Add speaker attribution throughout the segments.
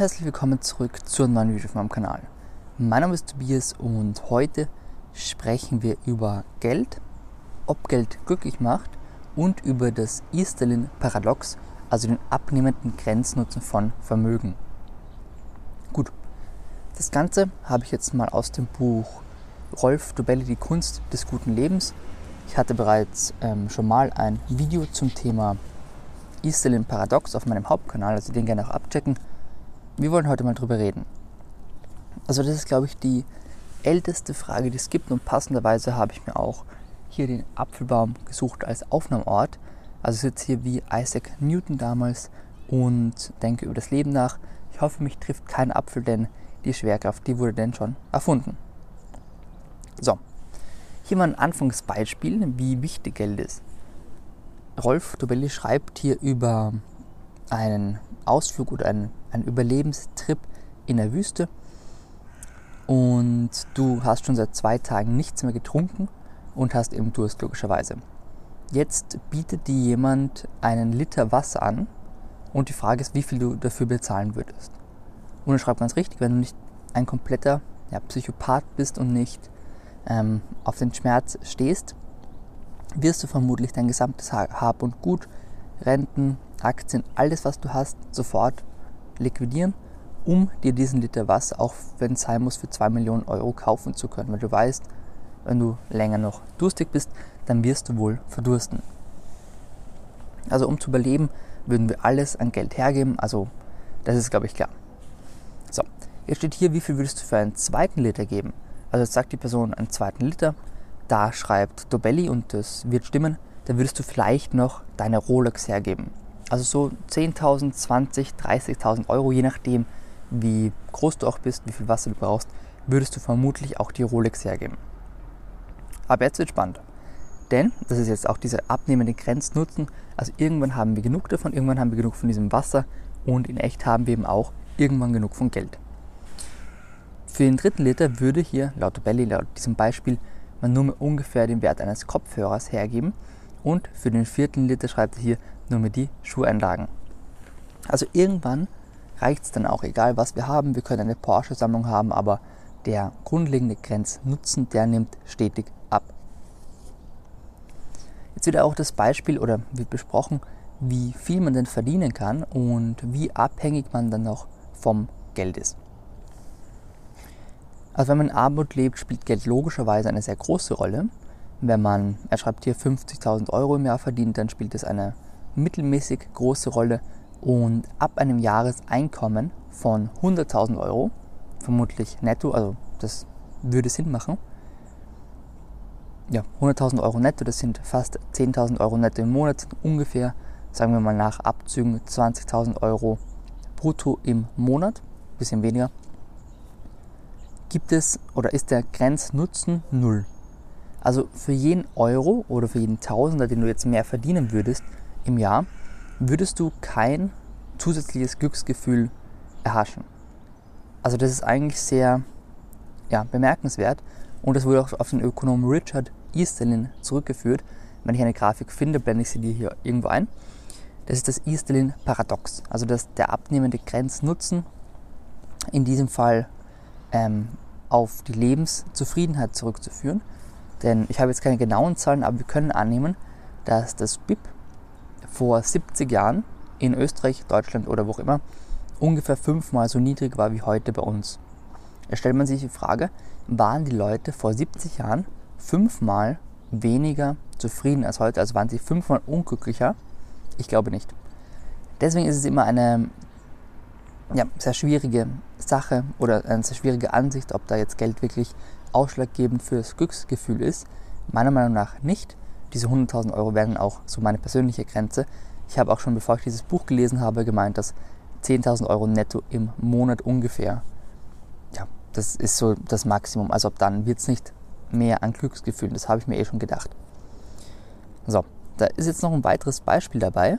Speaker 1: Herzlich willkommen zurück zu einem neuen Video auf meinem Kanal. Mein Name ist Tobias und heute sprechen wir über Geld, ob Geld glücklich macht und über das Easterlin-Paradox, also den abnehmenden Grenznutzen von Vermögen. Gut, das Ganze habe ich jetzt mal aus dem Buch Rolf Dobelli, die Kunst des guten Lebens. Ich hatte bereits ähm, schon mal ein Video zum Thema Easterlin Paradox auf meinem Hauptkanal, also den gerne auch abchecken. Wir wollen heute mal drüber reden. Also das ist, glaube ich, die älteste Frage, die es gibt und passenderweise habe ich mir auch hier den Apfelbaum gesucht als Aufnahmeort. Also sitze hier wie Isaac Newton damals und denke über das Leben nach. Ich hoffe, mich trifft kein Apfel, denn die Schwerkraft, die wurde denn schon erfunden. So, hier mal ein Anfangsbeispiel, wie wichtig Geld ist. Rolf Dobelli schreibt hier über einen Ausflug oder einen, einen Überlebenstrip in der Wüste und du hast schon seit zwei Tagen nichts mehr getrunken und hast eben Durst logischerweise. Jetzt bietet dir jemand einen Liter Wasser an und die Frage ist, wie viel du dafür bezahlen würdest. Und er schreibt ganz richtig, wenn du nicht ein kompletter ja, Psychopath bist und nicht ähm, auf den Schmerz stehst, wirst du vermutlich dein gesamtes Hab und Gut, Renten, Aktien, alles was du hast, sofort liquidieren, um dir diesen Liter Wasser, auch wenn es sein muss, für 2 Millionen Euro kaufen zu können. Weil du weißt, wenn du länger noch durstig bist, dann wirst du wohl verdursten. Also um zu überleben, würden wir alles an Geld hergeben. Also das ist, glaube ich, klar. So, jetzt steht hier, wie viel würdest du für einen zweiten Liter geben? Also jetzt sagt die Person einen zweiten Liter, da schreibt Dobelli und das wird stimmen, dann würdest du vielleicht noch deine Rolex hergeben. Also so 10.000, 20, 30.000 Euro, je nachdem, wie groß du auch bist, wie viel Wasser du brauchst, würdest du vermutlich auch die Rolex hergeben. Aber jetzt wird spannend. Denn, das ist jetzt auch diese abnehmende Grenznutzen, also irgendwann haben wir genug davon, irgendwann haben wir genug von diesem Wasser und in echt haben wir eben auch irgendwann genug von Geld. Für den dritten Liter würde hier, laut Belly, laut diesem Beispiel, man nur mehr ungefähr den Wert eines Kopfhörers hergeben und für den vierten Liter schreibt er hier nur mehr die Schuheinlagen. Also irgendwann reicht es dann auch, egal was wir haben. Wir können eine Porsche-Sammlung haben, aber der grundlegende Grenznutzen, der nimmt stetig ab. Jetzt wird auch das Beispiel oder wird besprochen, wie viel man denn verdienen kann und wie abhängig man dann noch vom Geld ist. Also wenn man in Armut lebt, spielt Geld logischerweise eine sehr große Rolle. Wenn man, er schreibt hier 50.000 Euro im Jahr verdient, dann spielt es eine mittelmäßig große Rolle. Und ab einem Jahreseinkommen von 100.000 Euro, vermutlich netto, also das würde Sinn machen. Ja, 100.000 Euro netto, das sind fast 10.000 Euro netto im Monat, ungefähr, sagen wir mal nach Abzügen 20.000 Euro brutto im Monat, bisschen weniger gibt es oder ist der Grenznutzen null. Also für jeden Euro oder für jeden Tausender, den du jetzt mehr verdienen würdest im Jahr, würdest du kein zusätzliches Glücksgefühl erhaschen. Also das ist eigentlich sehr ja, bemerkenswert und das wurde auch auf den Ökonomen Richard Easterlin zurückgeführt. Wenn ich eine Grafik finde, blende ich sie dir hier irgendwo ein. Das ist das Easterlin-Paradox, also das, der abnehmende Grenznutzen, in diesem Fall ähm, auf die Lebenszufriedenheit zurückzuführen. Denn ich habe jetzt keine genauen Zahlen, aber wir können annehmen, dass das BIP vor 70 Jahren in Österreich, Deutschland oder wo auch immer ungefähr fünfmal so niedrig war wie heute bei uns. Da stellt man sich die Frage, waren die Leute vor 70 Jahren fünfmal weniger zufrieden als heute? Also waren sie fünfmal unglücklicher? Ich glaube nicht. Deswegen ist es immer eine ja, sehr schwierige Sache oder eine sehr schwierige Ansicht, ob da jetzt Geld wirklich ausschlaggebend für das Glücksgefühl ist. Meiner Meinung nach nicht. Diese 100.000 Euro wären auch so meine persönliche Grenze. Ich habe auch schon, bevor ich dieses Buch gelesen habe, gemeint, dass 10.000 Euro netto im Monat ungefähr, ja, das ist so das Maximum. Also ab dann wird es nicht mehr an Glücksgefühlen. Das habe ich mir eh schon gedacht. So, da ist jetzt noch ein weiteres Beispiel dabei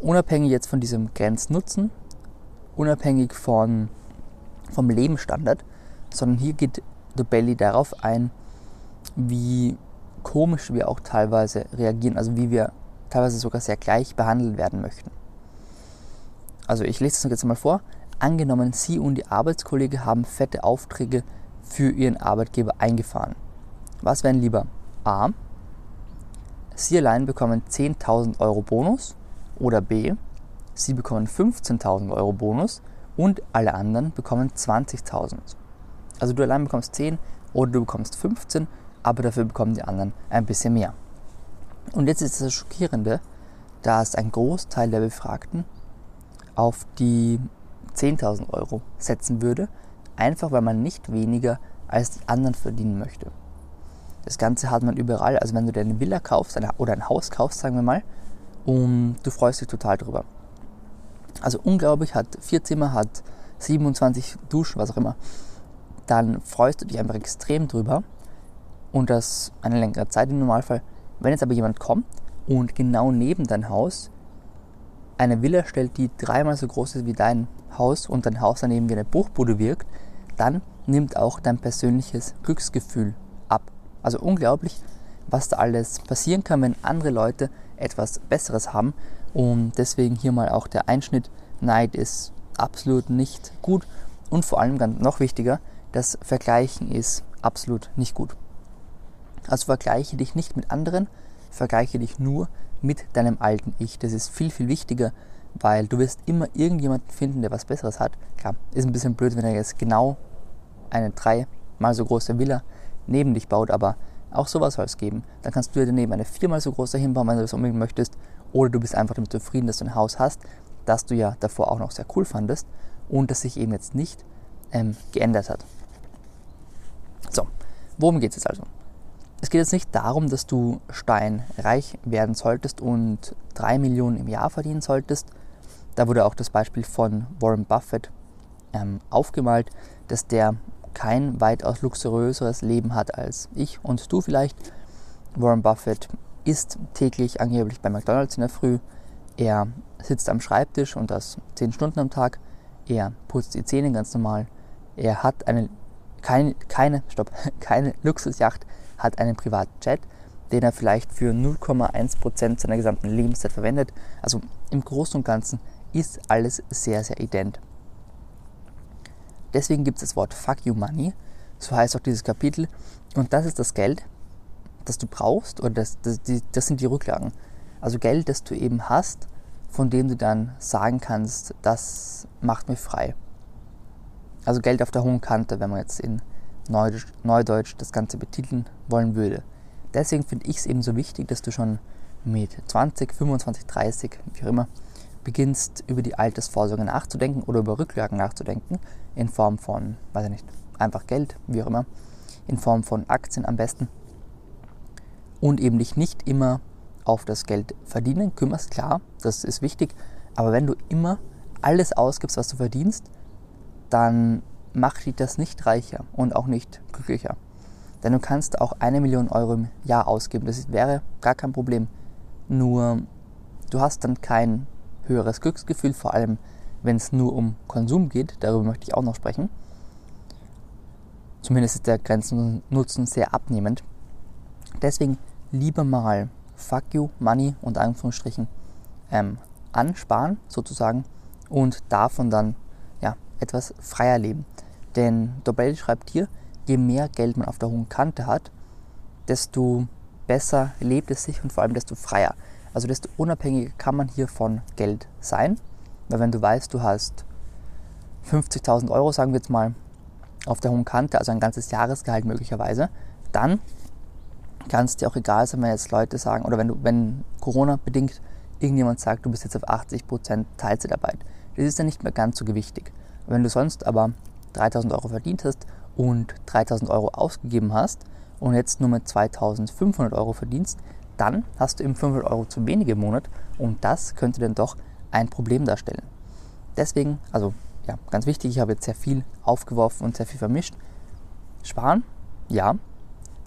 Speaker 1: unabhängig jetzt von diesem Grenznutzen, unabhängig von, vom Lebensstandard, sondern hier geht Dobelli darauf ein, wie komisch wir auch teilweise reagieren, also wie wir teilweise sogar sehr gleich behandelt werden möchten. Also ich lese das jetzt mal vor. Angenommen, Sie und Ihr Arbeitskollege haben fette Aufträge für Ihren Arbeitgeber eingefahren. Was wären lieber? A. Sie allein bekommen 10.000 Euro Bonus oder B. Sie bekommen 15.000 Euro Bonus und alle anderen bekommen 20.000. Also du allein bekommst 10 oder du bekommst 15, aber dafür bekommen die anderen ein bisschen mehr. Und jetzt ist das Schockierende, dass ein Großteil der Befragten auf die 10.000 Euro setzen würde, einfach weil man nicht weniger als die anderen verdienen möchte. Das Ganze hat man überall, also wenn du dir eine Villa kaufst oder ein Haus kaufst, sagen wir mal, und du freust dich total drüber. Also unglaublich, hat vier Zimmer, hat 27 Duschen, was auch immer, dann freust du dich einfach extrem drüber und das eine längere Zeit im Normalfall. Wenn jetzt aber jemand kommt und genau neben dein Haus eine Villa stellt, die dreimal so groß ist wie dein Haus und dein Haus daneben wie eine Bruchbude wirkt, dann nimmt auch dein persönliches Glücksgefühl ab. Also unglaublich, was da alles passieren kann, wenn andere Leute etwas Besseres haben. Und deswegen hier mal auch der Einschnitt. Neid ist absolut nicht gut. Und vor allem ganz noch wichtiger, das Vergleichen ist absolut nicht gut. Also vergleiche dich nicht mit anderen, vergleiche dich nur mit deinem alten Ich. Das ist viel, viel wichtiger, weil du wirst immer irgendjemanden finden, der was Besseres hat. Klar, ist ein bisschen blöd, wenn er jetzt genau eine dreimal so große Villa neben dich baut, aber auch sowas soll es geben. Dann kannst du dir daneben eine viermal so große hinbauen, wenn du das unbedingt möchtest. Oder du bist einfach damit zufrieden, dass du ein Haus hast, das du ja davor auch noch sehr cool fandest und das sich eben jetzt nicht ähm, geändert hat. So, worum geht es jetzt also? Es geht jetzt nicht darum, dass du steinreich werden solltest und drei Millionen im Jahr verdienen solltest. Da wurde auch das Beispiel von Warren Buffett ähm, aufgemalt, dass der kein weitaus luxuriöseres Leben hat als ich und du vielleicht. Warren Buffett isst täglich angeblich bei McDonald's in der Früh. Er sitzt am Schreibtisch und das 10 Stunden am Tag. Er putzt die Zähne ganz normal. Er hat eine, keine, keine, stopp, keine Luxusjacht, hat einen privaten Jet, den er vielleicht für 0,1% seiner gesamten Lebenszeit verwendet. Also im Großen und Ganzen ist alles sehr, sehr ident. Deswegen gibt es das Wort Fuck You Money, so heißt auch dieses Kapitel. Und das ist das Geld, das du brauchst, oder das, das, die, das sind die Rücklagen. Also Geld, das du eben hast, von dem du dann sagen kannst, das macht mich frei. Also Geld auf der hohen Kante, wenn man jetzt in Neudeutsch, Neudeutsch das Ganze betiteln wollen würde. Deswegen finde ich es eben so wichtig, dass du schon mit 20, 25, 30, wie auch immer, beginnst über die Altersvorsorge nachzudenken oder über Rücklagen nachzudenken, in Form von, weiß ich nicht, einfach Geld, wie auch immer, in Form von Aktien am besten. Und eben dich nicht immer auf das Geld verdienen kümmerst, klar, das ist wichtig, aber wenn du immer alles ausgibst, was du verdienst, dann macht dich das nicht reicher und auch nicht glücklicher. Denn du kannst auch eine Million Euro im Jahr ausgeben, das wäre gar kein Problem. Nur du hast dann kein höheres Glücksgefühl, vor allem wenn es nur um Konsum geht. Darüber möchte ich auch noch sprechen. Zumindest ist der Grenzennutzen sehr abnehmend. Deswegen lieber mal Fuck you Money und Anführungsstrichen ähm, ansparen sozusagen und davon dann etwas freier leben. Denn Dobelli schreibt hier, je mehr Geld man auf der hohen Kante hat, desto besser lebt es sich und vor allem desto freier. Also desto unabhängiger kann man hier von Geld sein. Weil wenn du weißt, du hast 50.000 Euro, sagen wir jetzt mal, auf der hohen Kante, also ein ganzes Jahresgehalt möglicherweise, dann kann es dir auch egal sein, wenn jetzt Leute sagen, oder wenn du, wenn Corona bedingt irgendjemand sagt, du bist jetzt auf 80% Teilzeitarbeit. Das ist dann nicht mehr ganz so gewichtig. Wenn du sonst aber 3000 Euro verdient hast und 3000 Euro ausgegeben hast und jetzt nur mit 2500 Euro verdienst, dann hast du eben 500 Euro zu wenig im Monat und das könnte dann doch ein Problem darstellen. Deswegen, also ja, ganz wichtig, ich habe jetzt sehr viel aufgeworfen und sehr viel vermischt. Sparen, ja.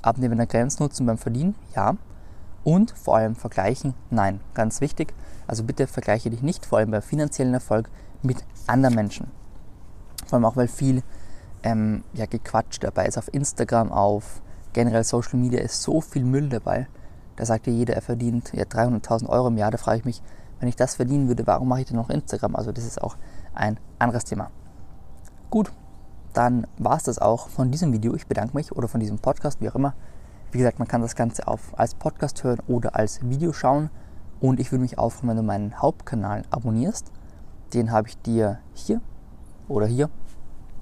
Speaker 1: Abnehmen der Grenznutzen beim Verdienen, ja. Und vor allem vergleichen, nein. Ganz wichtig. Also bitte vergleiche dich nicht, vor allem bei finanziellen Erfolg, mit anderen Menschen. Vor allem auch, weil viel ähm, ja, gequatscht dabei ist auf Instagram, auf generell Social Media ist so viel Müll dabei. Da sagt ja jeder, er verdient ja 300.000 Euro im Jahr. Da frage ich mich, Wenn ich das verdienen würde, warum mache ich denn noch Instagram? Also das ist auch ein anderes Thema. Gut, dann war es das auch von diesem Video. Ich bedanke mich oder von diesem Podcast, wie auch immer. Wie gesagt, man kann das Ganze auf, als Podcast hören oder als Video schauen. Und ich würde mich auch freuen, wenn du meinen Hauptkanal abonnierst. Den habe ich dir hier oder hier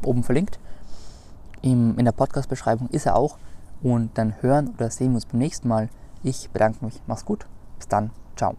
Speaker 1: oben verlinkt. Im, in der Podcast-Beschreibung ist er auch. Und dann hören oder sehen wir uns beim nächsten Mal. Ich bedanke mich. Mach's gut. Bis dann. Ciao.